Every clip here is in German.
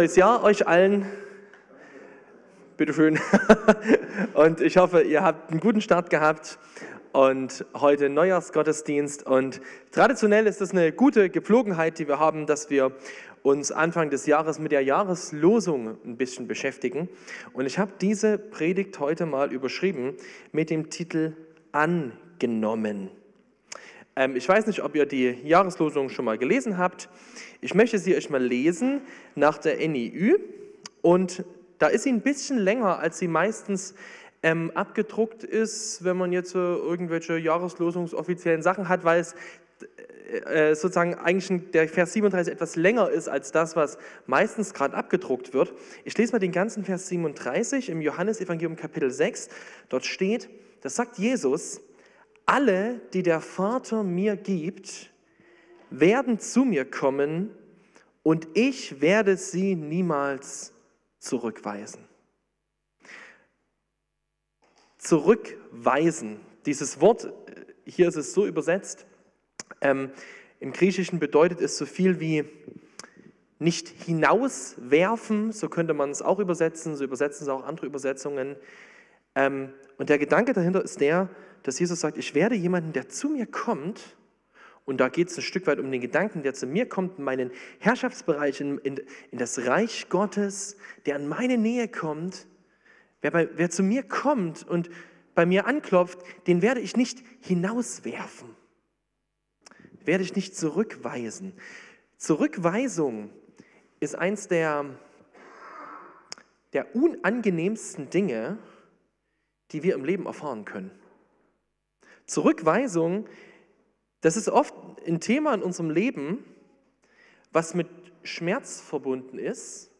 Neues Jahr euch allen. Bitteschön. Und ich hoffe, ihr habt einen guten Start gehabt und heute Neujahrsgottesdienst. Und traditionell ist das eine gute Gepflogenheit, die wir haben, dass wir uns Anfang des Jahres mit der Jahreslosung ein bisschen beschäftigen. Und ich habe diese Predigt heute mal überschrieben mit dem Titel Angenommen. Ähm, ich weiß nicht, ob ihr die Jahreslosung schon mal gelesen habt. Ich möchte sie euch mal lesen nach der NIU und da ist sie ein bisschen länger, als sie meistens ähm, abgedruckt ist, wenn man jetzt äh, irgendwelche Jahreslosungsoffiziellen Sachen hat, weil es äh, äh sozusagen eigentlich der Vers 37 etwas länger ist als das, was meistens gerade abgedruckt wird. Ich lese mal den ganzen Vers 37 im Johannesevangelium Kapitel 6. Dort steht, das sagt Jesus, alle, die der Vater mir gibt, werden zu mir kommen und ich werde sie niemals zurückweisen. Zurückweisen, dieses Wort, hier ist es so übersetzt, ähm, im Griechischen bedeutet es so viel wie nicht hinauswerfen, so könnte man es auch übersetzen, so übersetzen es auch andere Übersetzungen. Ähm, und der Gedanke dahinter ist der, dass Jesus sagt, ich werde jemanden, der zu mir kommt, und da geht es ein Stück weit um den Gedanken, der zu mir kommt, in meinen Herrschaftsbereich, in, in, in das Reich Gottes, der an meine Nähe kommt. Wer, bei, wer zu mir kommt und bei mir anklopft, den werde ich nicht hinauswerfen. Werde ich nicht zurückweisen. Zurückweisung ist eins der, der unangenehmsten Dinge, die wir im Leben erfahren können. Zurückweisung das ist oft ein Thema in unserem Leben, was mit Schmerz verbunden ist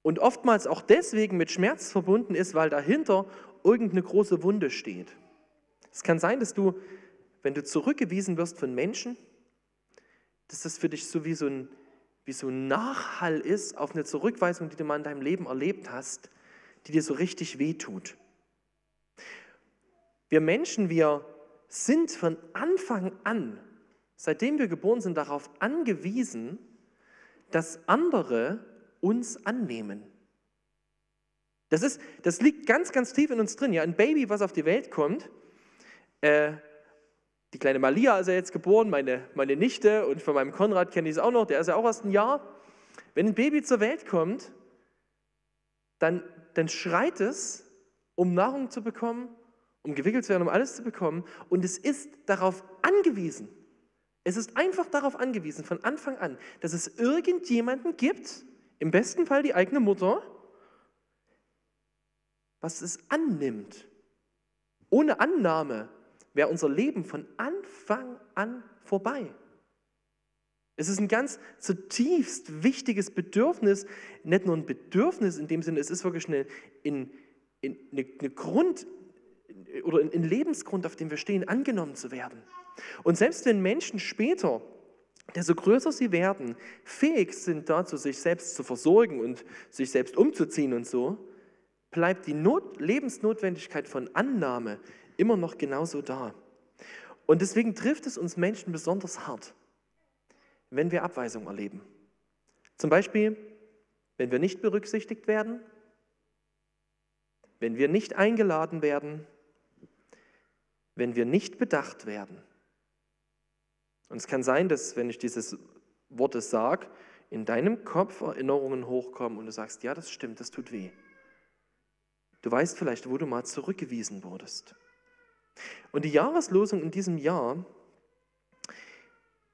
und oftmals auch deswegen mit Schmerz verbunden ist, weil dahinter irgendeine große Wunde steht. Es kann sein, dass du, wenn du zurückgewiesen wirst von Menschen, dass das für dich so wie so ein, wie so ein Nachhall ist auf eine Zurückweisung, die du mal in deinem Leben erlebt hast, die dir so richtig wehtut. Wir Menschen, wir sind von Anfang an, seitdem wir geboren sind, darauf angewiesen, dass andere uns annehmen. Das, ist, das liegt ganz, ganz tief in uns drin. Ja, ein Baby, was auf die Welt kommt, äh, die kleine Malia ist ja jetzt geboren, meine, meine Nichte und von meinem Konrad kenne ich es auch noch, der ist ja auch erst ein Jahr. Wenn ein Baby zur Welt kommt, dann, dann schreit es, um Nahrung zu bekommen, um gewickelt zu werden, um alles zu bekommen. Und es ist darauf angewiesen, es ist einfach darauf angewiesen, von Anfang an, dass es irgendjemanden gibt, im besten Fall die eigene Mutter, was es annimmt. Ohne Annahme wäre unser Leben von Anfang an vorbei. Es ist ein ganz zutiefst wichtiges Bedürfnis, nicht nur ein Bedürfnis in dem Sinne, es ist wirklich eine, eine, eine Grund, oder ein Lebensgrund, auf dem wir stehen, angenommen zu werden. Und selbst wenn Menschen später, desto größer sie werden, fähig sind dazu, sich selbst zu versorgen und sich selbst umzuziehen und so, bleibt die Not, Lebensnotwendigkeit von Annahme immer noch genauso da. Und deswegen trifft es uns Menschen besonders hart, wenn wir Abweisung erleben. Zum Beispiel, wenn wir nicht berücksichtigt werden, wenn wir nicht eingeladen werden, wenn wir nicht bedacht werden. Und es kann sein, dass, wenn ich dieses Wort sage, in deinem Kopf Erinnerungen hochkommen und du sagst, ja, das stimmt, das tut weh. Du weißt vielleicht, wo du mal zurückgewiesen wurdest. Und die Jahreslosung in diesem Jahr,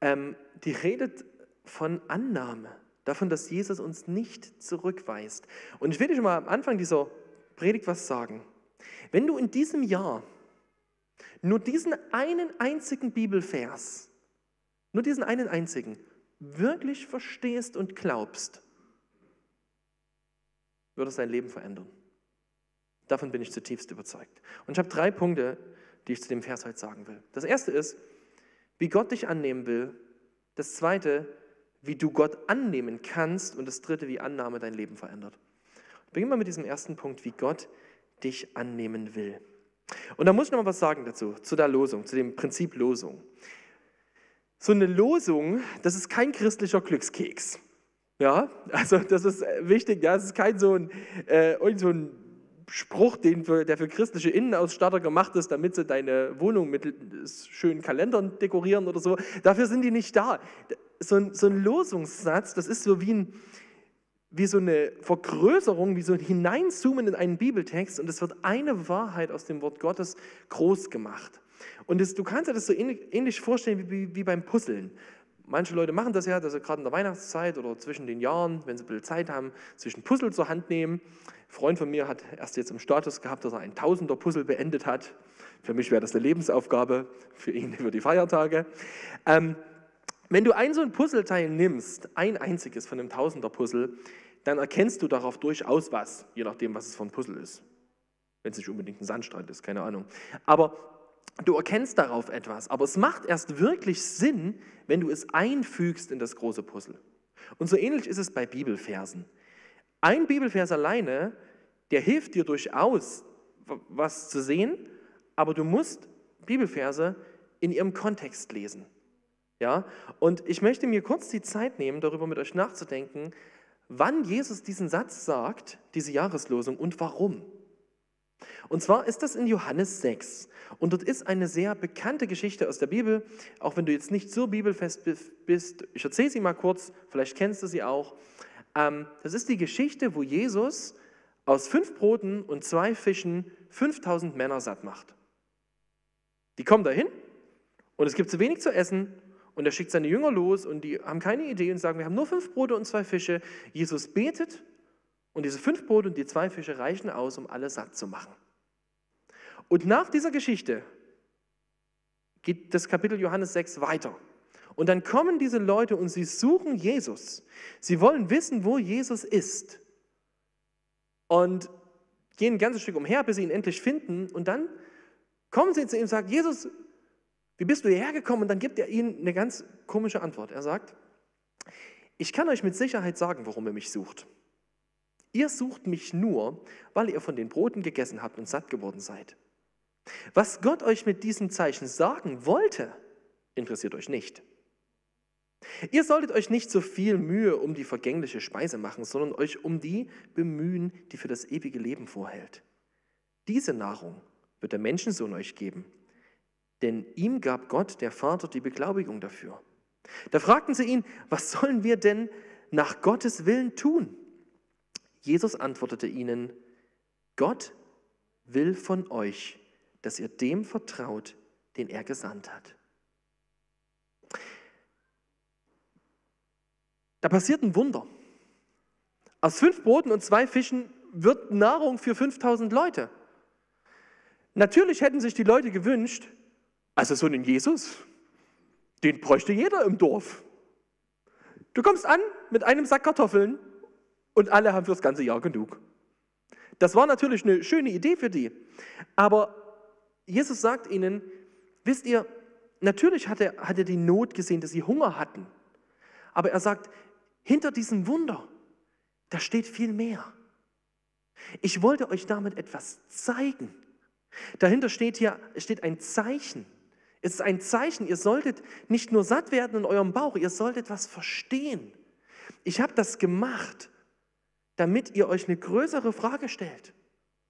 ähm, die redet von Annahme, davon, dass Jesus uns nicht zurückweist. Und ich will dir schon mal am Anfang dieser Predigt was sagen. Wenn du in diesem Jahr nur diesen einen einzigen Bibelvers, nur diesen einen einzigen, wirklich verstehst und glaubst, wird es dein Leben verändern. Davon bin ich zutiefst überzeugt. Und ich habe drei Punkte, die ich zu dem Vers heute sagen will. Das erste ist, wie Gott dich annehmen will. Das zweite, wie du Gott annehmen kannst. Und das dritte, wie Annahme dein Leben verändert. Beginnen wir mit diesem ersten Punkt, wie Gott dich annehmen will. Und da muss ich noch mal was sagen dazu, zu der Losung, zu dem Prinzip Losung. So eine Losung, das ist kein christlicher Glückskeks. Ja, also das ist wichtig. Ja, es ist kein so ein, äh, irgend so ein Spruch, den für, der für christliche Innenausstatter gemacht ist, damit sie deine Wohnung mit schönen Kalendern dekorieren oder so. Dafür sind die nicht da. So ein, so ein Losungssatz, das ist so wie, ein, wie so eine Vergrößerung, wie so ein Hineinzoomen in einen Bibeltext und es wird eine Wahrheit aus dem Wort Gottes groß gemacht. Und das, du kannst dir das so ähnlich vorstellen wie, wie beim Puzzeln. Manche Leute machen das ja, dass sie gerade in der Weihnachtszeit oder zwischen den Jahren, wenn sie ein bisschen Zeit haben, zwischen Puzzle zur Hand nehmen. Ein Freund von mir hat erst jetzt im Status gehabt, dass er ein Tausender-Puzzle beendet hat. Für mich wäre das eine Lebensaufgabe, für ihn über die Feiertage. Ähm, wenn du ein so ein Puzzleteil nimmst, ein einziges von einem Tausender-Puzzle, dann erkennst du darauf durchaus was, je nachdem, was es für ein Puzzle ist. Wenn es nicht unbedingt ein Sandstrand ist, keine Ahnung. Aber Du erkennst darauf etwas, aber es macht erst wirklich Sinn, wenn du es einfügst in das große Puzzle. Und so ähnlich ist es bei Bibelversen. Ein Bibelvers alleine, der hilft dir durchaus, was zu sehen, aber du musst Bibelverse in ihrem Kontext lesen. Ja? Und ich möchte mir kurz die Zeit nehmen, darüber mit euch nachzudenken, wann Jesus diesen Satz sagt, diese Jahreslosung und warum. Und zwar ist das in Johannes 6. Und dort ist eine sehr bekannte Geschichte aus der Bibel, auch wenn du jetzt nicht so bibelfest bist. Ich erzähle sie mal kurz, vielleicht kennst du sie auch. Ähm, das ist die Geschichte, wo Jesus aus fünf Broten und zwei Fischen 5000 Männer satt macht. Die kommen dahin und es gibt zu wenig zu essen und er schickt seine Jünger los und die haben keine Idee und sagen, wir haben nur fünf Brote und zwei Fische. Jesus betet und diese fünf Brote und die zwei Fische reichen aus, um alle satt zu machen. Und nach dieser Geschichte geht das Kapitel Johannes 6 weiter. Und dann kommen diese Leute und sie suchen Jesus. Sie wollen wissen, wo Jesus ist. Und gehen ein ganzes Stück umher, bis sie ihn endlich finden. Und dann kommen sie zu ihm und sagen, Jesus, wie bist du hierher gekommen? Und dann gibt er ihnen eine ganz komische Antwort. Er sagt, ich kann euch mit Sicherheit sagen, warum ihr mich sucht. Ihr sucht mich nur, weil ihr von den Broten gegessen habt und satt geworden seid. Was Gott euch mit diesem Zeichen sagen wollte, interessiert euch nicht. Ihr solltet euch nicht so viel Mühe um die vergängliche Speise machen, sondern euch um die bemühen, die für das ewige Leben vorhält. Diese Nahrung wird der Menschensohn euch geben, denn ihm gab Gott, der Vater, die Beglaubigung dafür. Da fragten sie ihn, was sollen wir denn nach Gottes Willen tun? Jesus antwortete ihnen, Gott will von euch dass ihr dem vertraut, den er gesandt hat. Da passiert ein Wunder. Aus fünf Broten und zwei Fischen wird Nahrung für 5000 Leute. Natürlich hätten sich die Leute gewünscht, also so einen Jesus, den bräuchte jeder im Dorf. Du kommst an mit einem Sack Kartoffeln und alle haben fürs ganze Jahr genug. Das war natürlich eine schöne Idee für die, aber Jesus sagt ihnen, wisst ihr, natürlich hat er, hat er die Not gesehen, dass sie Hunger hatten. Aber er sagt, hinter diesem Wunder, da steht viel mehr. Ich wollte euch damit etwas zeigen. Dahinter steht hier steht ein Zeichen. Es ist ein Zeichen, ihr solltet nicht nur satt werden in eurem Bauch, ihr solltet was verstehen. Ich habe das gemacht, damit ihr euch eine größere Frage stellt.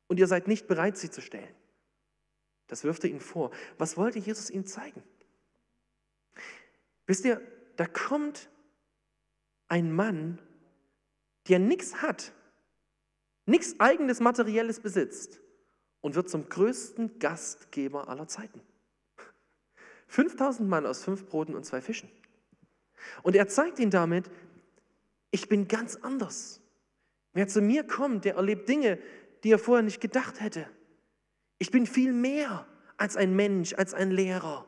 Und ihr seid nicht bereit, sie zu stellen. Das wirft er ihnen vor. Was wollte Jesus ihnen zeigen? Wisst ihr, da kommt ein Mann, der nichts hat, nichts eigenes Materielles besitzt und wird zum größten Gastgeber aller Zeiten. 5000 Mann aus fünf Broten und zwei Fischen. Und er zeigt ihnen damit, ich bin ganz anders. Wer zu mir kommt, der erlebt Dinge, die er vorher nicht gedacht hätte. Ich bin viel mehr als ein Mensch, als ein Lehrer.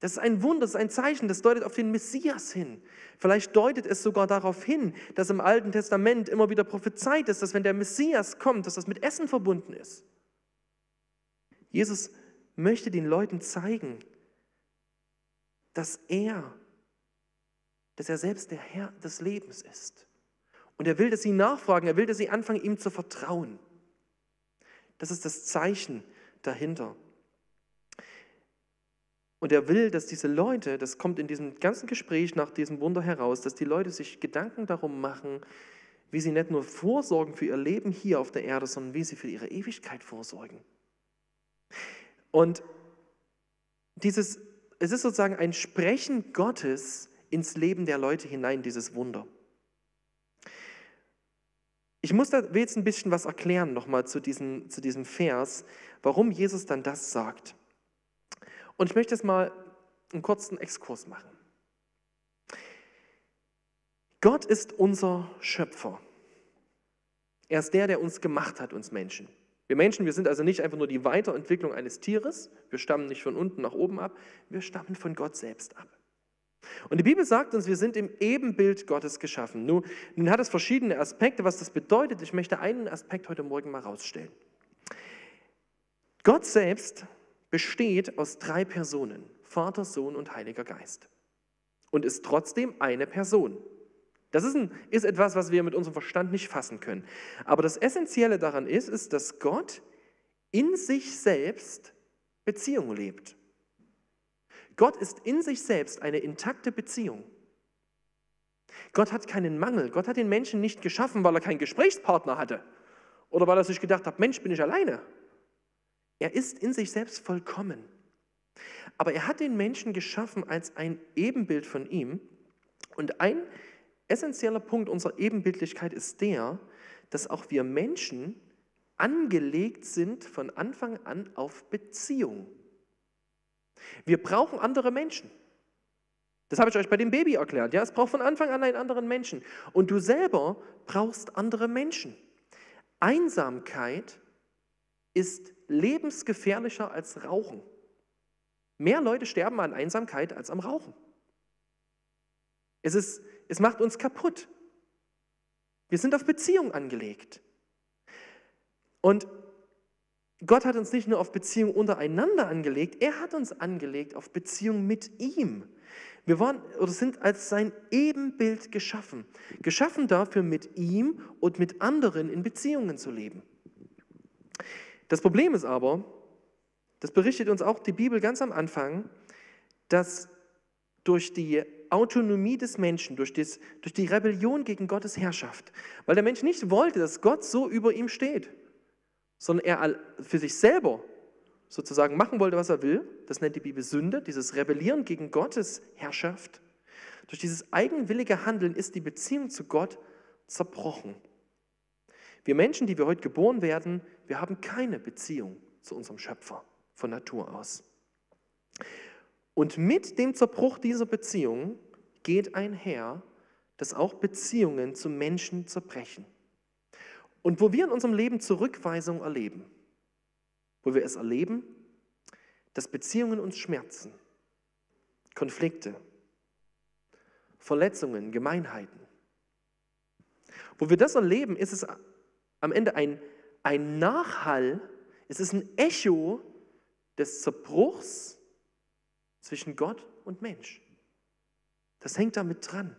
Das ist ein Wunder, das ist ein Zeichen, das deutet auf den Messias hin. Vielleicht deutet es sogar darauf hin, dass im Alten Testament immer wieder prophezeit ist, dass wenn der Messias kommt, dass das mit Essen verbunden ist. Jesus möchte den Leuten zeigen, dass er, dass er selbst der Herr des Lebens ist. Und er will, dass sie nachfragen, er will, dass sie anfangen, ihm zu vertrauen. Das ist das Zeichen dahinter. Und er will, dass diese Leute, das kommt in diesem ganzen Gespräch nach diesem Wunder heraus, dass die Leute sich Gedanken darum machen, wie sie nicht nur vorsorgen für ihr Leben hier auf der Erde, sondern wie sie für ihre Ewigkeit vorsorgen. Und dieses, es ist sozusagen ein Sprechen Gottes ins Leben der Leute hinein, dieses Wunder. Ich muss da jetzt ein bisschen was erklären nochmal zu, diesem, zu diesem Vers, warum Jesus dann das sagt. Und ich möchte jetzt mal einen kurzen Exkurs machen. Gott ist unser Schöpfer. Er ist der, der uns gemacht hat, uns Menschen. Wir Menschen, wir sind also nicht einfach nur die Weiterentwicklung eines Tieres, wir stammen nicht von unten nach oben ab, wir stammen von Gott selbst ab. Und die Bibel sagt uns, wir sind im Ebenbild Gottes geschaffen. Nun, nun hat es verschiedene Aspekte, was das bedeutet. Ich möchte einen Aspekt heute Morgen mal rausstellen. Gott selbst besteht aus drei Personen, Vater, Sohn und Heiliger Geist. Und ist trotzdem eine Person. Das ist, ein, ist etwas, was wir mit unserem Verstand nicht fassen können. Aber das Essentielle daran ist, ist, dass Gott in sich selbst Beziehung lebt. Gott ist in sich selbst eine intakte Beziehung. Gott hat keinen Mangel. Gott hat den Menschen nicht geschaffen, weil er keinen Gesprächspartner hatte oder weil er sich gedacht hat, Mensch, bin ich alleine. Er ist in sich selbst vollkommen. Aber er hat den Menschen geschaffen als ein Ebenbild von ihm. Und ein essentieller Punkt unserer Ebenbildlichkeit ist der, dass auch wir Menschen angelegt sind von Anfang an auf Beziehung. Wir brauchen andere Menschen. Das habe ich euch bei dem Baby erklärt. Ja, es braucht von Anfang an einen anderen Menschen. Und du selber brauchst andere Menschen. Einsamkeit ist lebensgefährlicher als Rauchen. Mehr Leute sterben an Einsamkeit als am Rauchen. Es, ist, es macht uns kaputt. Wir sind auf Beziehung angelegt. Und Gott hat uns nicht nur auf Beziehung untereinander angelegt, er hat uns angelegt auf Beziehung mit ihm. Wir waren oder sind als sein Ebenbild geschaffen. Geschaffen dafür, mit ihm und mit anderen in Beziehungen zu leben. Das Problem ist aber, das berichtet uns auch die Bibel ganz am Anfang, dass durch die Autonomie des Menschen, durch, das, durch die Rebellion gegen Gottes Herrschaft, weil der Mensch nicht wollte, dass Gott so über ihm steht, sondern er für sich selber sozusagen machen wollte, was er will, das nennt die Bibel Sünde, dieses Rebellieren gegen Gottes Herrschaft. Durch dieses eigenwillige Handeln ist die Beziehung zu Gott zerbrochen. Wir Menschen, die wir heute geboren werden, wir haben keine Beziehung zu unserem Schöpfer von Natur aus. Und mit dem Zerbruch dieser Beziehung geht einher, dass auch Beziehungen zu Menschen zerbrechen. Und wo wir in unserem Leben Zurückweisung erleben, wo wir es erleben, dass Beziehungen uns schmerzen, Konflikte, Verletzungen, Gemeinheiten. Wo wir das erleben, ist es am Ende ein, ein Nachhall, es ist ein Echo des Zerbruchs zwischen Gott und Mensch. Das hängt damit dran.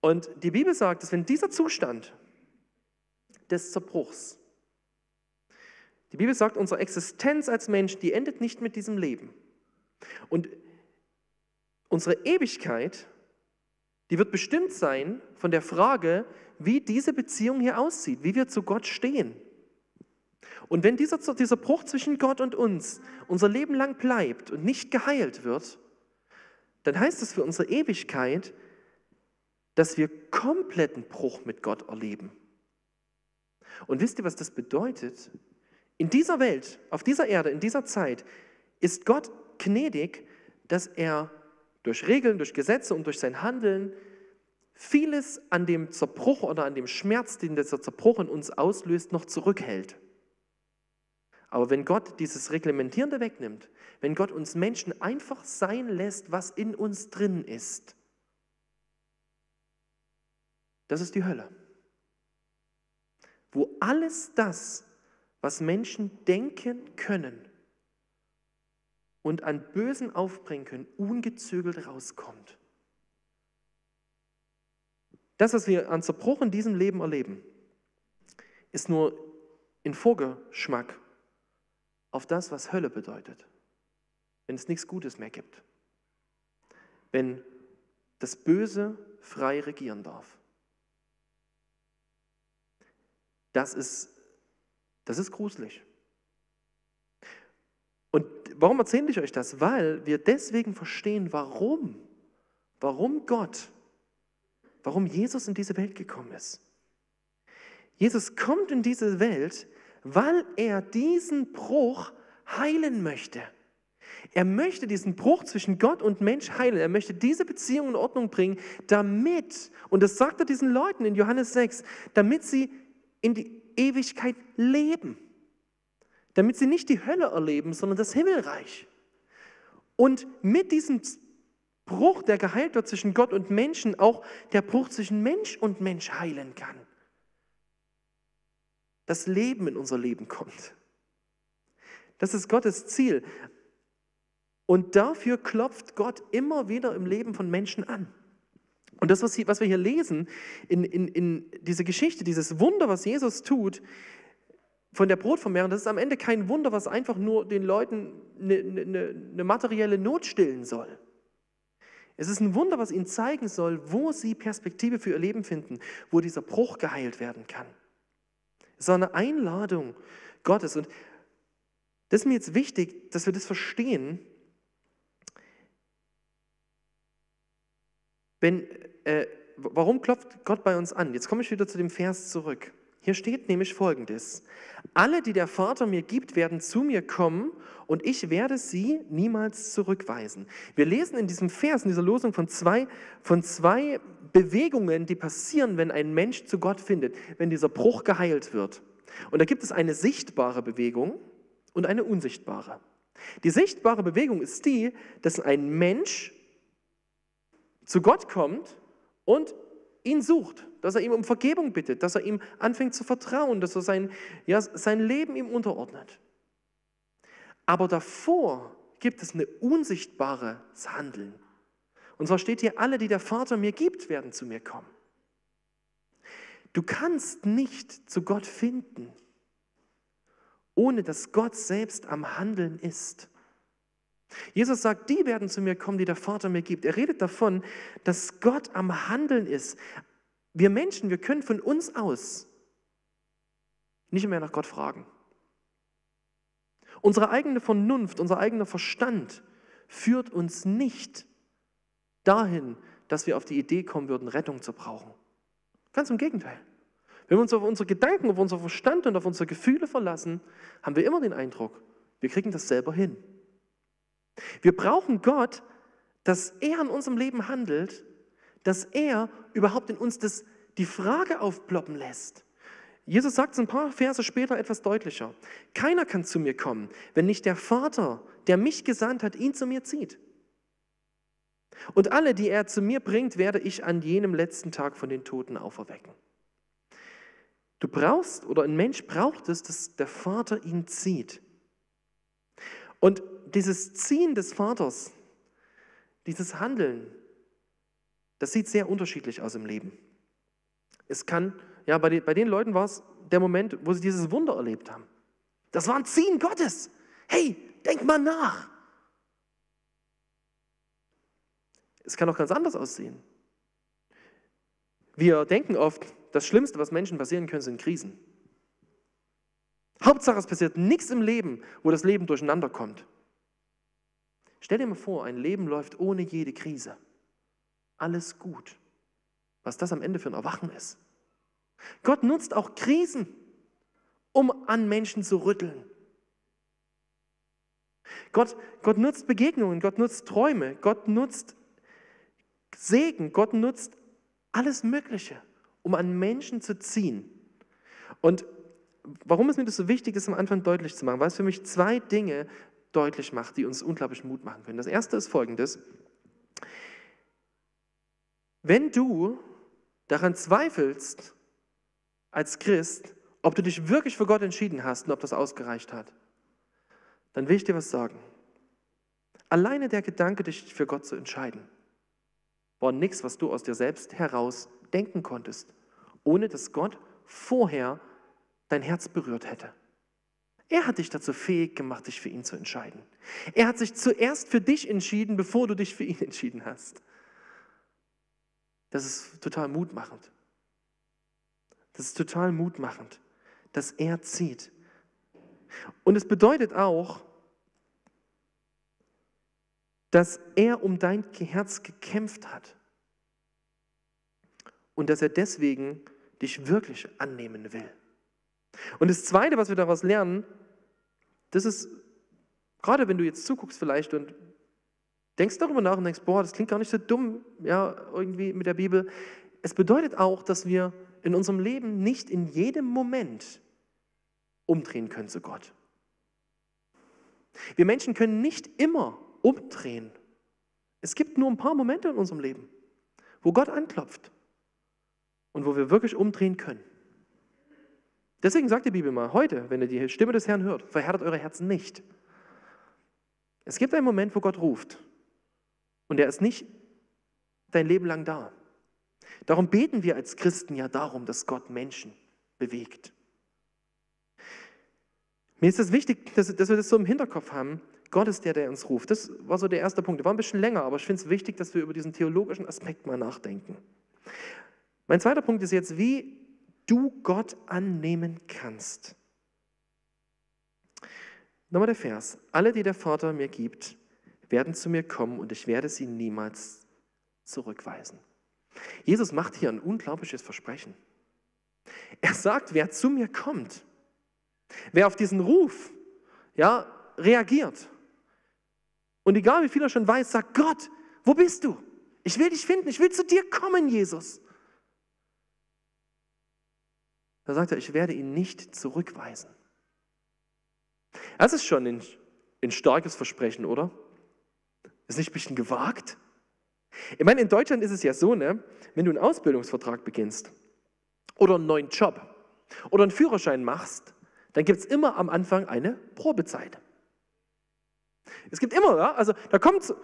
Und die Bibel sagt, dass wenn dieser Zustand des Zerbruchs, die Bibel sagt, unsere Existenz als Mensch, die endet nicht mit diesem Leben. Und unsere Ewigkeit, die wird bestimmt sein von der Frage, wie diese Beziehung hier aussieht, wie wir zu Gott stehen. Und wenn dieser, dieser Bruch zwischen Gott und uns unser Leben lang bleibt und nicht geheilt wird, dann heißt das für unsere Ewigkeit, dass wir kompletten Bruch mit Gott erleben. Und wisst ihr, was das bedeutet? In dieser Welt, auf dieser Erde, in dieser Zeit ist Gott gnädig, dass er durch Regeln, durch Gesetze und durch sein Handeln vieles an dem Zerbruch oder an dem Schmerz, den dieser Zerbruch in uns auslöst, noch zurückhält. Aber wenn Gott dieses Reglementierende wegnimmt, wenn Gott uns Menschen einfach sein lässt, was in uns drin ist, das ist die Hölle. Wo alles das, was Menschen denken können und an Bösen aufbringen können, ungezügelt rauskommt. Das, was wir an Zerbruch in diesem Leben erleben, ist nur ein Vorgeschmack auf das, was Hölle bedeutet. wenn es nichts Gutes mehr gibt. Wenn das Böse frei regieren darf. Das ist, das ist gruselig. Und warum erzähle ich euch das? Weil wir deswegen verstehen, warum, warum Gott, warum Jesus in diese Welt gekommen ist. Jesus kommt in diese Welt, weil er diesen Bruch heilen möchte. Er möchte diesen Bruch zwischen Gott und Mensch heilen. Er möchte diese Beziehung in Ordnung bringen, damit, und das sagt er diesen Leuten in Johannes 6, damit sie in die Ewigkeit leben. Damit sie nicht die Hölle erleben, sondern das Himmelreich. Und mit diesem Bruch, der geheilt wird zwischen Gott und Menschen, auch der Bruch zwischen Mensch und Mensch heilen kann. Das Leben in unser Leben kommt. Das ist Gottes Ziel. Und dafür klopft Gott immer wieder im Leben von Menschen an. Und das, was, wir hier lesen, in, in, in diese Geschichte, dieses Wunder, was Jesus tut, von der Brotvermehrung, das ist am Ende kein Wunder, was einfach nur den Leuten eine, eine, eine materielle Not stillen soll. Es ist ein Wunder, was ihnen zeigen soll, wo sie Perspektive für ihr Leben finden, wo dieser Bruch geheilt werden kann. Ist eine Einladung Gottes. Und das ist mir jetzt wichtig, dass wir das verstehen. Wenn, äh, warum klopft Gott bei uns an? Jetzt komme ich wieder zu dem Vers zurück. Hier steht nämlich folgendes. Alle, die der Vater mir gibt, werden zu mir kommen und ich werde sie niemals zurückweisen. Wir lesen in diesem Vers, in dieser Losung von zwei, von zwei Bewegungen, die passieren, wenn ein Mensch zu Gott findet, wenn dieser Bruch geheilt wird. Und da gibt es eine sichtbare Bewegung und eine unsichtbare. Die sichtbare Bewegung ist die, dass ein Mensch zu Gott kommt und ihn sucht, dass er ihm um Vergebung bittet, dass er ihm anfängt zu vertrauen, dass er sein, ja, sein Leben ihm unterordnet. Aber davor gibt es ein unsichtbares Handeln. Und zwar steht hier, alle, die der Vater mir gibt, werden zu mir kommen. Du kannst nicht zu Gott finden, ohne dass Gott selbst am Handeln ist. Jesus sagt, die werden zu mir kommen, die der Vater mir gibt. Er redet davon, dass Gott am Handeln ist. Wir Menschen, wir können von uns aus nicht mehr nach Gott fragen. Unsere eigene Vernunft, unser eigener Verstand führt uns nicht dahin, dass wir auf die Idee kommen würden, Rettung zu brauchen. Ganz im Gegenteil. Wenn wir uns auf unsere Gedanken, auf unser Verstand und auf unsere Gefühle verlassen, haben wir immer den Eindruck, wir kriegen das selber hin. Wir brauchen Gott, dass er in unserem Leben handelt, dass er überhaupt in uns das, die Frage aufploppen lässt. Jesus sagt es ein paar Verse später etwas deutlicher. Keiner kann zu mir kommen, wenn nicht der Vater, der mich gesandt hat, ihn zu mir zieht. Und alle, die er zu mir bringt, werde ich an jenem letzten Tag von den Toten auferwecken. Du brauchst, oder ein Mensch braucht es, dass der Vater ihn zieht. Und dieses Ziehen des Vaters, dieses Handeln, das sieht sehr unterschiedlich aus im Leben. Es kann, ja, bei den, bei den Leuten war es der Moment, wo sie dieses Wunder erlebt haben. Das war ein Ziehen Gottes. Hey, denk mal nach. Es kann auch ganz anders aussehen. Wir denken oft, das Schlimmste, was Menschen passieren können, sind Krisen. Hauptsache, es passiert nichts im Leben, wo das Leben durcheinander kommt. Stell dir mal vor, ein Leben läuft ohne jede Krise. Alles gut. Was das am Ende für ein Erwachen ist. Gott nutzt auch Krisen, um an Menschen zu rütteln. Gott, Gott nutzt Begegnungen, Gott nutzt Träume, Gott nutzt Segen, Gott nutzt alles Mögliche, um an Menschen zu ziehen. Und warum ist mir das so wichtig, das am Anfang deutlich zu machen? Weil es für mich zwei Dinge deutlich macht, die uns unglaublich Mut machen können. Das erste ist folgendes. Wenn du daran zweifelst, als Christ, ob du dich wirklich für Gott entschieden hast und ob das ausgereicht hat, dann will ich dir was sagen. Alleine der Gedanke, dich für Gott zu entscheiden, war nichts, was du aus dir selbst heraus denken konntest, ohne dass Gott vorher dein Herz berührt hätte. Er hat dich dazu fähig gemacht, dich für ihn zu entscheiden. Er hat sich zuerst für dich entschieden, bevor du dich für ihn entschieden hast. Das ist total mutmachend. Das ist total mutmachend, dass er zieht. Und es bedeutet auch, dass er um dein Herz gekämpft hat und dass er deswegen dich wirklich annehmen will. Und das Zweite, was wir daraus lernen, das ist, gerade wenn du jetzt zuguckst vielleicht und denkst darüber nach und denkst, boah, das klingt gar nicht so dumm, ja, irgendwie mit der Bibel. Es bedeutet auch, dass wir in unserem Leben nicht in jedem Moment umdrehen können zu Gott. Wir Menschen können nicht immer umdrehen. Es gibt nur ein paar Momente in unserem Leben, wo Gott anklopft und wo wir wirklich umdrehen können. Deswegen sagt die Bibel mal, heute, wenn ihr die Stimme des Herrn hört, verhärtet eure Herzen nicht. Es gibt einen Moment, wo Gott ruft und er ist nicht dein Leben lang da. Darum beten wir als Christen ja darum, dass Gott Menschen bewegt. Mir ist es wichtig, dass, dass wir das so im Hinterkopf haben. Gott ist der, der uns ruft. Das war so der erste Punkt. Der war ein bisschen länger, aber ich finde es wichtig, dass wir über diesen theologischen Aspekt mal nachdenken. Mein zweiter Punkt ist jetzt, wie du Gott annehmen kannst. Nochmal der Vers. Alle, die der Vater mir gibt, werden zu mir kommen und ich werde sie niemals zurückweisen. Jesus macht hier ein unglaubliches Versprechen. Er sagt, wer zu mir kommt, wer auf diesen Ruf ja, reagiert und egal wie viel er schon weiß, sagt, Gott, wo bist du? Ich will dich finden, ich will zu dir kommen, Jesus. Da sagt er, ich werde ihn nicht zurückweisen. Das ist schon ein, ein starkes Versprechen, oder? Ist nicht ein bisschen gewagt? Ich meine, in Deutschland ist es ja so, ne, wenn du einen Ausbildungsvertrag beginnst oder einen neuen Job oder einen Führerschein machst, dann gibt es immer am Anfang eine Probezeit. Es gibt immer, ja, also da kommt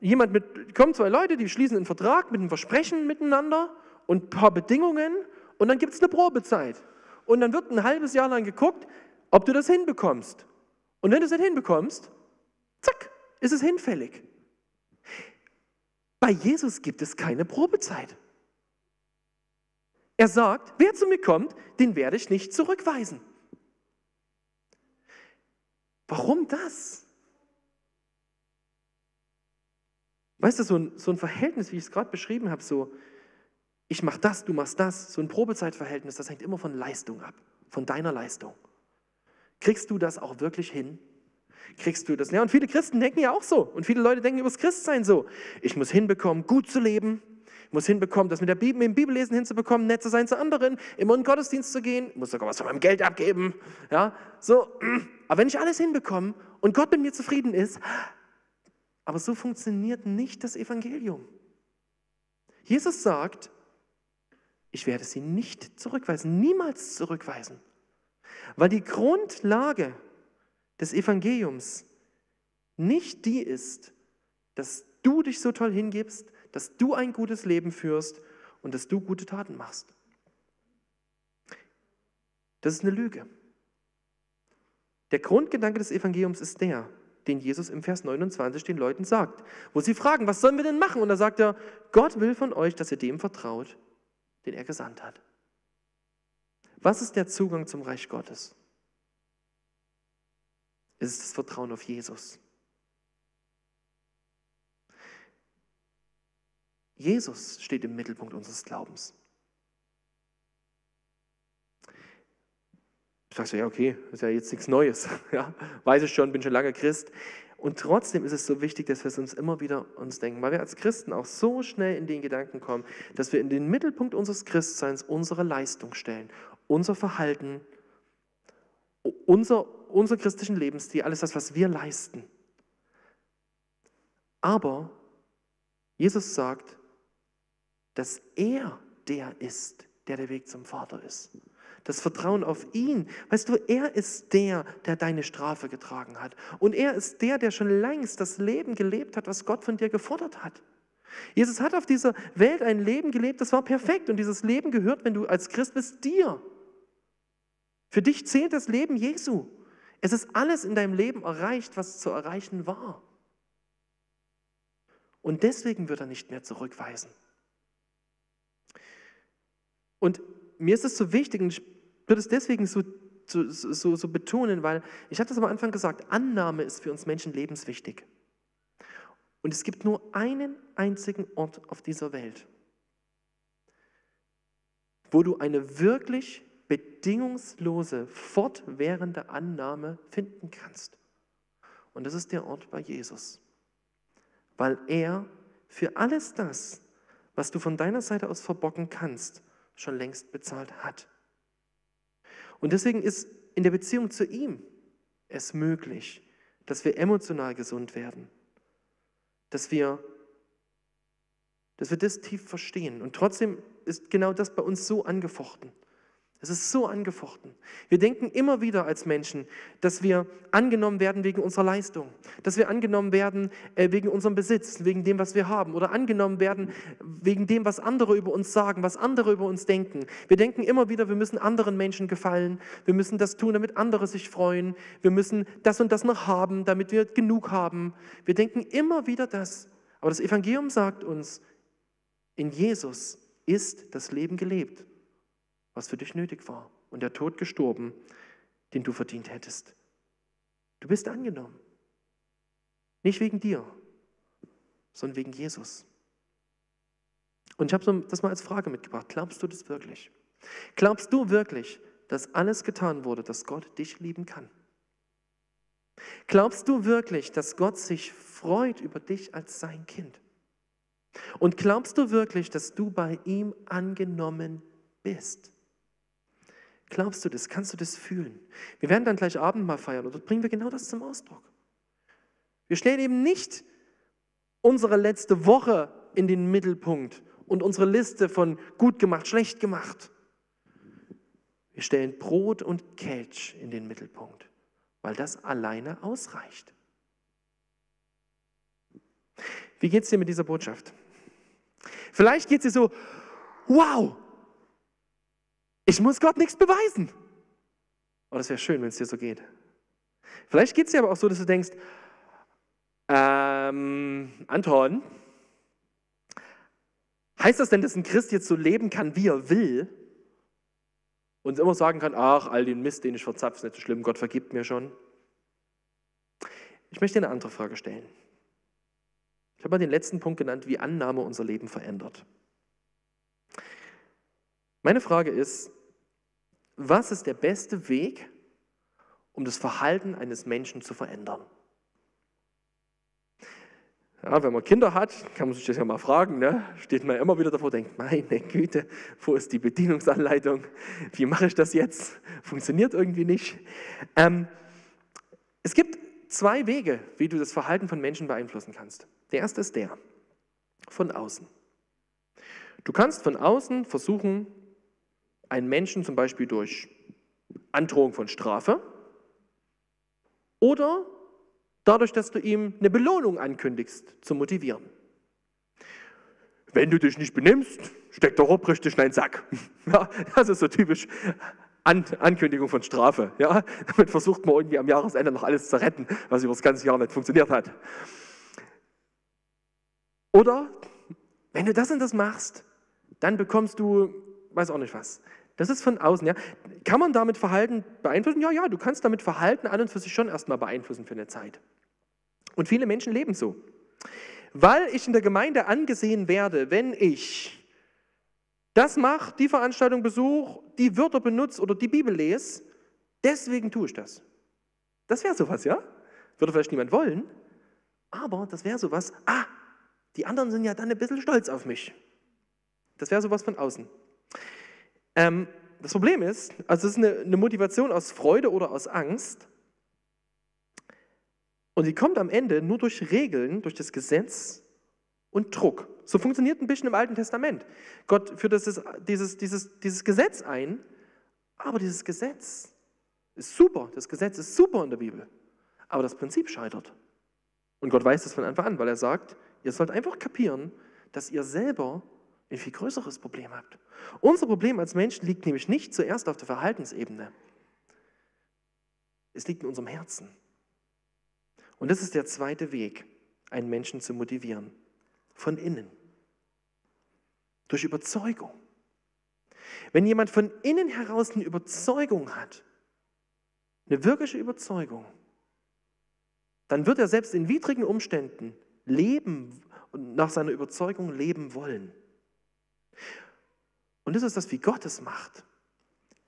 jemand mit, kommen zwei Leute, die schließen einen Vertrag mit einem Versprechen miteinander und ein paar Bedingungen und dann gibt es eine Probezeit. Und dann wird ein halbes Jahr lang geguckt, ob du das hinbekommst. Und wenn du es nicht hinbekommst, zack, ist es hinfällig. Bei Jesus gibt es keine Probezeit. Er sagt, wer zu mir kommt, den werde ich nicht zurückweisen. Warum das? Weißt du, so ein, so ein Verhältnis, wie ich es gerade beschrieben habe, so, ich mache das, du machst das, so ein Probezeitverhältnis, das hängt immer von Leistung ab, von deiner Leistung. Kriegst du das auch wirklich hin? kriegst du das. Ja, und viele Christen denken ja auch so. Und viele Leute denken über das Christsein so. Ich muss hinbekommen, gut zu leben. Muss hinbekommen, das mit der Bibel, mit dem Bibellesen hinzubekommen, nett zu sein zu anderen, immer in den Gottesdienst zu gehen. Muss sogar was von meinem Geld abgeben. Ja, so. Aber wenn ich alles hinbekomme und Gott mit mir zufrieden ist, aber so funktioniert nicht das Evangelium. Jesus sagt, ich werde sie nicht zurückweisen, niemals zurückweisen. Weil die Grundlage des Evangeliums nicht die ist, dass du dich so toll hingibst, dass du ein gutes Leben führst und dass du gute Taten machst. Das ist eine Lüge. Der Grundgedanke des Evangeliums ist der, den Jesus im Vers 29 den Leuten sagt, wo sie fragen, was sollen wir denn machen? Und da sagt er, Gott will von euch, dass ihr dem vertraut, den er gesandt hat. Was ist der Zugang zum Reich Gottes? Es ist das Vertrauen auf Jesus. Jesus steht im Mittelpunkt unseres Glaubens. Du sagst ja, okay, ist ja jetzt nichts Neues. Ja, weiß ich schon, bin schon lange Christ. Und trotzdem ist es so wichtig, dass wir es uns immer wieder uns denken, weil wir als Christen auch so schnell in den Gedanken kommen, dass wir in den Mittelpunkt unseres Christseins unsere Leistung stellen, unser Verhalten, unser unser christlichen Lebensstil, alles das, was wir leisten. Aber Jesus sagt, dass er der ist, der der Weg zum Vater ist. Das Vertrauen auf ihn. Weißt du, er ist der, der deine Strafe getragen hat. Und er ist der, der schon längst das Leben gelebt hat, was Gott von dir gefordert hat. Jesus hat auf dieser Welt ein Leben gelebt, das war perfekt. Und dieses Leben gehört, wenn du als Christ bist, dir. Für dich zählt das Leben Jesu. Es ist alles in deinem Leben erreicht, was zu erreichen war. Und deswegen wird er nicht mehr zurückweisen. Und mir ist es so wichtig, und ich würde es deswegen so, so, so, so betonen, weil ich hatte es am Anfang gesagt, Annahme ist für uns Menschen lebenswichtig. Und es gibt nur einen einzigen Ort auf dieser Welt, wo du eine wirklich bedingungslose, fortwährende Annahme finden kannst. Und das ist der Ort bei Jesus. Weil er für alles das, was du von deiner Seite aus verbocken kannst, schon längst bezahlt hat. Und deswegen ist in der Beziehung zu ihm es möglich, dass wir emotional gesund werden, dass wir, dass wir das tief verstehen. Und trotzdem ist genau das bei uns so angefochten. Es ist so angefochten. Wir denken immer wieder als Menschen, dass wir angenommen werden wegen unserer Leistung, dass wir angenommen werden äh, wegen unserem Besitz, wegen dem, was wir haben, oder angenommen werden wegen dem, was andere über uns sagen, was andere über uns denken. Wir denken immer wieder, wir müssen anderen Menschen gefallen, wir müssen das tun, damit andere sich freuen, wir müssen das und das noch haben, damit wir genug haben. Wir denken immer wieder das. Aber das Evangelium sagt uns, in Jesus ist das Leben gelebt was für dich nötig war und der Tod gestorben, den du verdient hättest. Du bist angenommen. Nicht wegen dir, sondern wegen Jesus. Und ich habe das mal als Frage mitgebracht. Glaubst du das wirklich? Glaubst du wirklich, dass alles getan wurde, dass Gott dich lieben kann? Glaubst du wirklich, dass Gott sich freut über dich als sein Kind? Und glaubst du wirklich, dass du bei ihm angenommen bist? Glaubst du das? Kannst du das fühlen? Wir werden dann gleich Abendmahl feiern und dort bringen wir genau das zum Ausdruck. Wir stellen eben nicht unsere letzte Woche in den Mittelpunkt und unsere Liste von gut gemacht, schlecht gemacht. Wir stellen Brot und Kelch in den Mittelpunkt, weil das alleine ausreicht. Wie geht es dir mit dieser Botschaft? Vielleicht geht es dir so, wow, ich muss Gott nichts beweisen. Oh, das wäre schön, wenn es dir so geht. Vielleicht geht es dir aber auch so, dass du denkst, ähm, Anton, heißt das denn, dass ein Christ jetzt so leben kann, wie er will? Und immer sagen kann, ach, all den Mist, den ich verzapfe, ist nicht so schlimm, Gott vergibt mir schon. Ich möchte eine andere Frage stellen. Ich habe mal den letzten Punkt genannt, wie Annahme unser Leben verändert. Meine Frage ist, was ist der beste Weg, um das Verhalten eines Menschen zu verändern? Ja, wenn man Kinder hat, kann man sich das ja mal fragen, ne? steht man immer wieder davor, denkt, meine Güte, wo ist die Bedienungsanleitung? Wie mache ich das jetzt? Funktioniert irgendwie nicht. Ähm, es gibt zwei Wege, wie du das Verhalten von Menschen beeinflussen kannst. Der erste ist der, von außen. Du kannst von außen versuchen, einen Menschen zum Beispiel durch Androhung von Strafe oder dadurch, dass du ihm eine Belohnung ankündigst, zu motivieren. Wenn du dich nicht benimmst, steckt der Rob richtig in deinen Sack. Ja, das ist so typisch An Ankündigung von Strafe. Ja, damit versucht man irgendwie am Jahresende noch alles zu retten, was über das ganze Jahr nicht funktioniert hat. Oder wenn du das und das machst, dann bekommst du weiß auch nicht was. Das ist von außen. Ja. Kann man damit Verhalten beeinflussen? Ja, ja, du kannst damit Verhalten an und für sich schon erstmal beeinflussen für eine Zeit. Und viele Menschen leben so. Weil ich in der Gemeinde angesehen werde, wenn ich das mache, die Veranstaltung besuche, die Wörter benutze oder die Bibel lese, deswegen tue ich das. Das wäre sowas, ja? Würde vielleicht niemand wollen, aber das wäre sowas, ah, die anderen sind ja dann ein bisschen stolz auf mich. Das wäre sowas von außen. Ähm, das Problem ist, also es ist eine, eine Motivation aus Freude oder aus Angst. Und die kommt am Ende nur durch Regeln, durch das Gesetz und Druck. So funktioniert ein bisschen im Alten Testament. Gott führt dieses, dieses, dieses, dieses Gesetz ein, aber dieses Gesetz ist super. Das Gesetz ist super in der Bibel. Aber das Prinzip scheitert. Und Gott weiß das von Anfang an, weil er sagt, ihr sollt einfach kapieren, dass ihr selber ein viel größeres Problem habt. Unser Problem als Menschen liegt nämlich nicht zuerst auf der Verhaltensebene, Es liegt in unserem Herzen. Und das ist der zweite Weg, einen Menschen zu motivieren. Von innen. Durch Überzeugung. Wenn jemand von innen heraus eine Überzeugung hat, eine wirkliche Überzeugung, dann wird er selbst in widrigen Umständen leben und nach seiner Überzeugung leben wollen. Und das ist das, wie Gott es macht.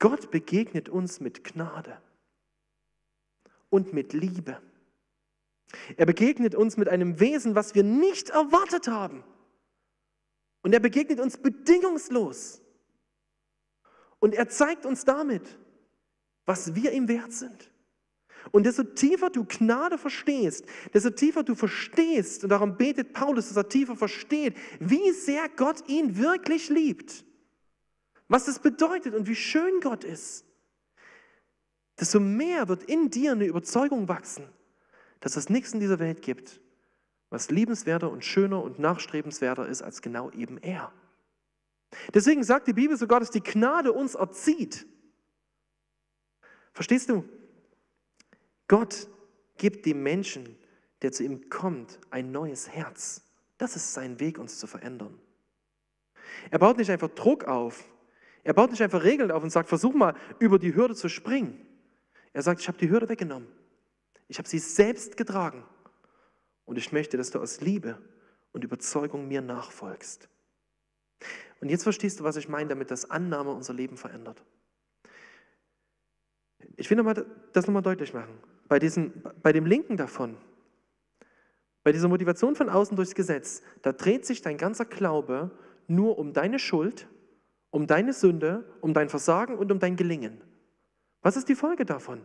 Gott begegnet uns mit Gnade und mit Liebe. Er begegnet uns mit einem Wesen, was wir nicht erwartet haben. Und er begegnet uns bedingungslos. Und er zeigt uns damit, was wir ihm wert sind. Und desto tiefer du Gnade verstehst, desto tiefer du verstehst, und darum betet Paulus, dass er tiefer versteht, wie sehr Gott ihn wirklich liebt, was das bedeutet und wie schön Gott ist, desto mehr wird in dir eine Überzeugung wachsen, dass es nichts in dieser Welt gibt, was liebenswerter und schöner und nachstrebenswerter ist als genau eben er. Deswegen sagt die Bibel sogar, dass die Gnade uns erzieht. Verstehst du? Gott gibt dem Menschen, der zu ihm kommt, ein neues Herz. Das ist sein Weg, uns zu verändern. Er baut nicht einfach Druck auf. Er baut nicht einfach Regeln auf und sagt, versuch mal über die Hürde zu springen. Er sagt, ich habe die Hürde weggenommen. Ich habe sie selbst getragen. Und ich möchte, dass du aus Liebe und Überzeugung mir nachfolgst. Und jetzt verstehst du, was ich meine, damit das Annahme unser Leben verändert. Ich will das nochmal deutlich machen bei, diesem, bei dem Linken davon, bei dieser Motivation von außen durchs Gesetz, da dreht sich dein ganzer Glaube nur um deine Schuld, um deine Sünde, um dein Versagen und um dein Gelingen. Was ist die Folge davon?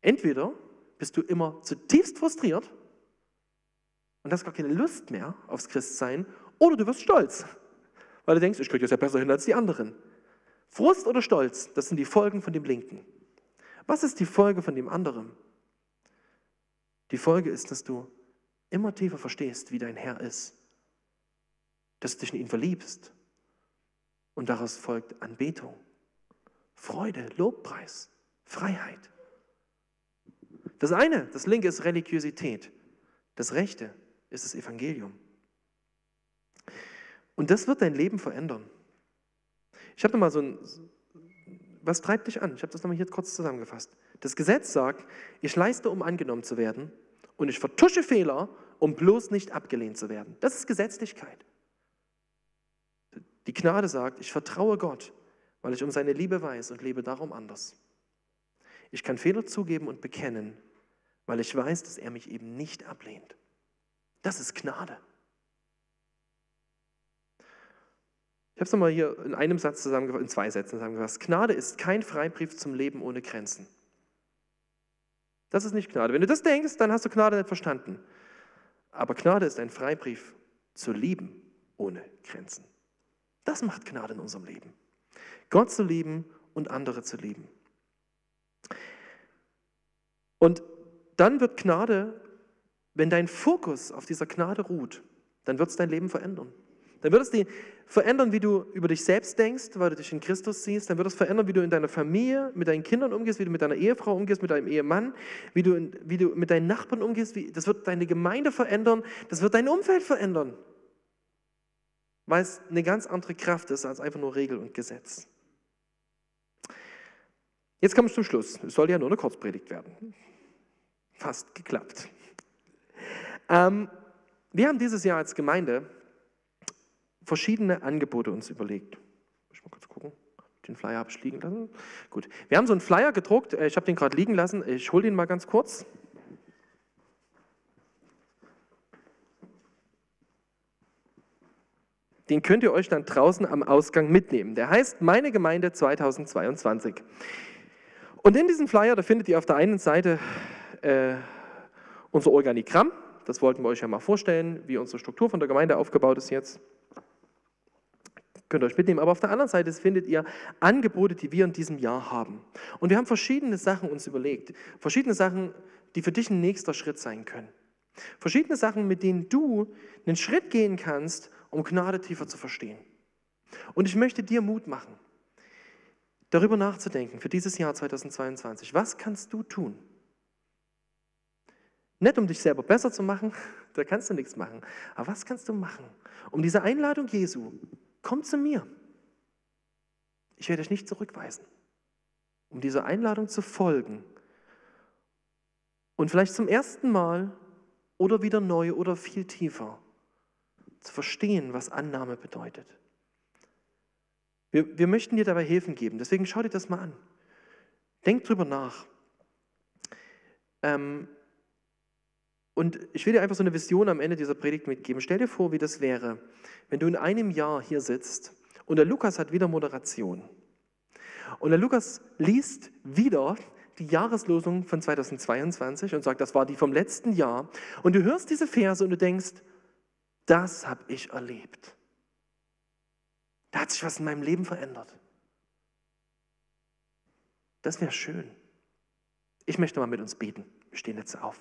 Entweder bist du immer zutiefst frustriert und hast gar keine Lust mehr aufs Christsein, oder du wirst stolz, weil du denkst, ich kriege das ja besser hin als die anderen. Frust oder Stolz, das sind die Folgen von dem Linken. Was ist die Folge von dem anderen? Die Folge ist, dass du immer tiefer verstehst, wie dein Herr ist, dass du dich in ihn verliebst und daraus folgt Anbetung, Freude, Lobpreis, Freiheit. Das eine, das linke ist Religiosität, das rechte ist das Evangelium. Und das wird dein Leben verändern. Ich habe mal so ein, was treibt dich an? Ich habe das nochmal hier kurz zusammengefasst. Das Gesetz sagt, ich leiste, um angenommen zu werden und ich vertusche Fehler, um bloß nicht abgelehnt zu werden. Das ist Gesetzlichkeit. Die Gnade sagt, ich vertraue Gott, weil ich um seine Liebe weiß und lebe darum anders. Ich kann Fehler zugeben und bekennen, weil ich weiß, dass er mich eben nicht ablehnt. Das ist Gnade. Ich habe es nochmal hier in einem Satz zusammengefasst, in zwei Sätzen zusammengefasst. Gnade ist kein Freibrief zum Leben ohne Grenzen. Das ist nicht Gnade. Wenn du das denkst, dann hast du Gnade nicht verstanden. Aber Gnade ist ein Freibrief zu lieben ohne Grenzen. Das macht Gnade in unserem Leben. Gott zu lieben und andere zu lieben. Und dann wird Gnade, wenn dein Fokus auf dieser Gnade ruht, dann wird es dein Leben verändern. Dann wird es die verändern, wie du über dich selbst denkst, weil du dich in Christus siehst. Dann wird es verändern, wie du in deiner Familie, mit deinen Kindern umgehst, wie du mit deiner Ehefrau umgehst, mit deinem Ehemann, wie du, wie du mit deinen Nachbarn umgehst. Wie, das wird deine Gemeinde verändern, das wird dein Umfeld verändern. Weil es eine ganz andere Kraft ist als einfach nur Regel und Gesetz. Jetzt kommen wir zum Schluss. Es soll ja nur eine Kurzpredigt werden. Fast geklappt. Ähm, wir haben dieses Jahr als Gemeinde verschiedene Angebote uns überlegt. Ich mal kurz gucken. Den Flyer habe ich liegen lassen. Gut. Wir haben so einen Flyer gedruckt. Äh, ich habe den gerade liegen lassen. Ich hole den mal ganz kurz. Den könnt ihr euch dann draußen am Ausgang mitnehmen. Der heißt Meine Gemeinde 2022. Und in diesem Flyer, da findet ihr auf der einen Seite äh, unser Organigramm. Das wollten wir euch ja mal vorstellen, wie unsere Struktur von der Gemeinde aufgebaut ist jetzt. Könnt ihr euch mitnehmen. Aber auf der anderen Seite findet ihr Angebote, die wir in diesem Jahr haben. Und wir haben verschiedene Sachen uns überlegt. Verschiedene Sachen, die für dich ein nächster Schritt sein können. Verschiedene Sachen, mit denen du einen Schritt gehen kannst, um Gnade tiefer zu verstehen. Und ich möchte dir Mut machen. darüber nachzudenken für dieses Jahr 2022. Was kannst du tun? Nicht um dich selber besser zu machen, da kannst du nichts machen. Aber was kannst du machen, um diese Einladung Jesu, komm zu mir. Ich werde dich nicht zurückweisen. Um dieser Einladung zu folgen und vielleicht zum ersten Mal oder wieder neu oder viel tiefer zu verstehen, was Annahme bedeutet. Wir, wir möchten dir dabei Hilfen geben, deswegen schau dir das mal an. Denk drüber nach. Ähm, und ich will dir einfach so eine Vision am Ende dieser Predigt mitgeben. Stell dir vor, wie das wäre, wenn du in einem Jahr hier sitzt und der Lukas hat wieder Moderation. Und der Lukas liest wieder die Jahreslosung von 2022 und sagt, das war die vom letzten Jahr. Und du hörst diese Verse und du denkst, das habe ich erlebt. Da hat sich was in meinem Leben verändert. Das wäre schön. Ich möchte mal mit uns beten. Wir stehen jetzt auf.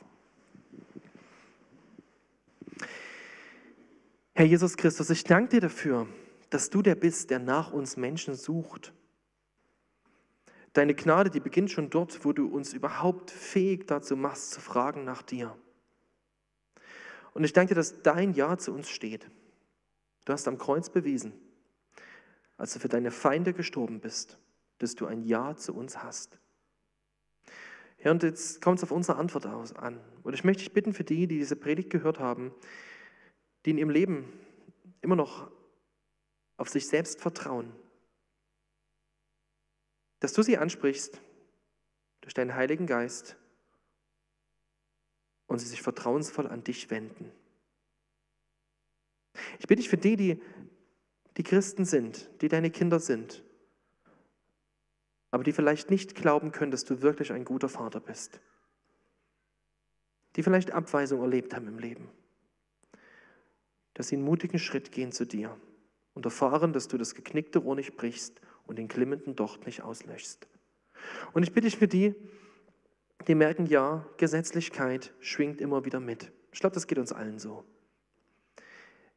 Herr Jesus Christus, ich danke dir dafür, dass du der bist, der nach uns Menschen sucht. Deine Gnade, die beginnt schon dort, wo du uns überhaupt fähig dazu machst, zu fragen nach dir. Und ich danke dir, dass dein Ja zu uns steht. Du hast am Kreuz bewiesen, als du für deine Feinde gestorben bist, dass du ein Ja zu uns hast. Ja, und jetzt kommt es auf unsere Antwort aus, an. Und ich möchte dich bitten für die, die diese Predigt gehört haben, die in ihrem Leben immer noch auf sich selbst vertrauen, dass du sie ansprichst durch deinen Heiligen Geist und sie sich vertrauensvoll an dich wenden. Ich bitte dich für die, die, die Christen sind, die deine Kinder sind, aber die vielleicht nicht glauben können, dass du wirklich ein guter Vater bist, die vielleicht Abweisung erlebt haben im Leben, dass sie einen mutigen Schritt gehen zu dir und erfahren, dass du das geknickte Rohr nicht brichst und den glimmenden Docht nicht auslöschst. Und ich bitte dich für die, die merken, ja, Gesetzlichkeit schwingt immer wieder mit. Ich glaube, das geht uns allen so.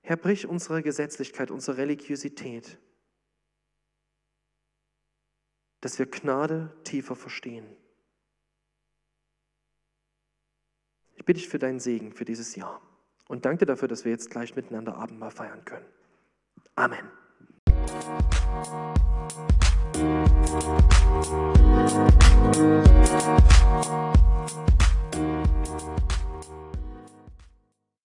Herr, brich unsere Gesetzlichkeit, unsere Religiosität, dass wir Gnade tiefer verstehen. Ich bitte dich für deinen Segen für dieses Jahr und danke dafür, dass wir jetzt gleich miteinander Abendmahl feiern können. Amen. Thank you.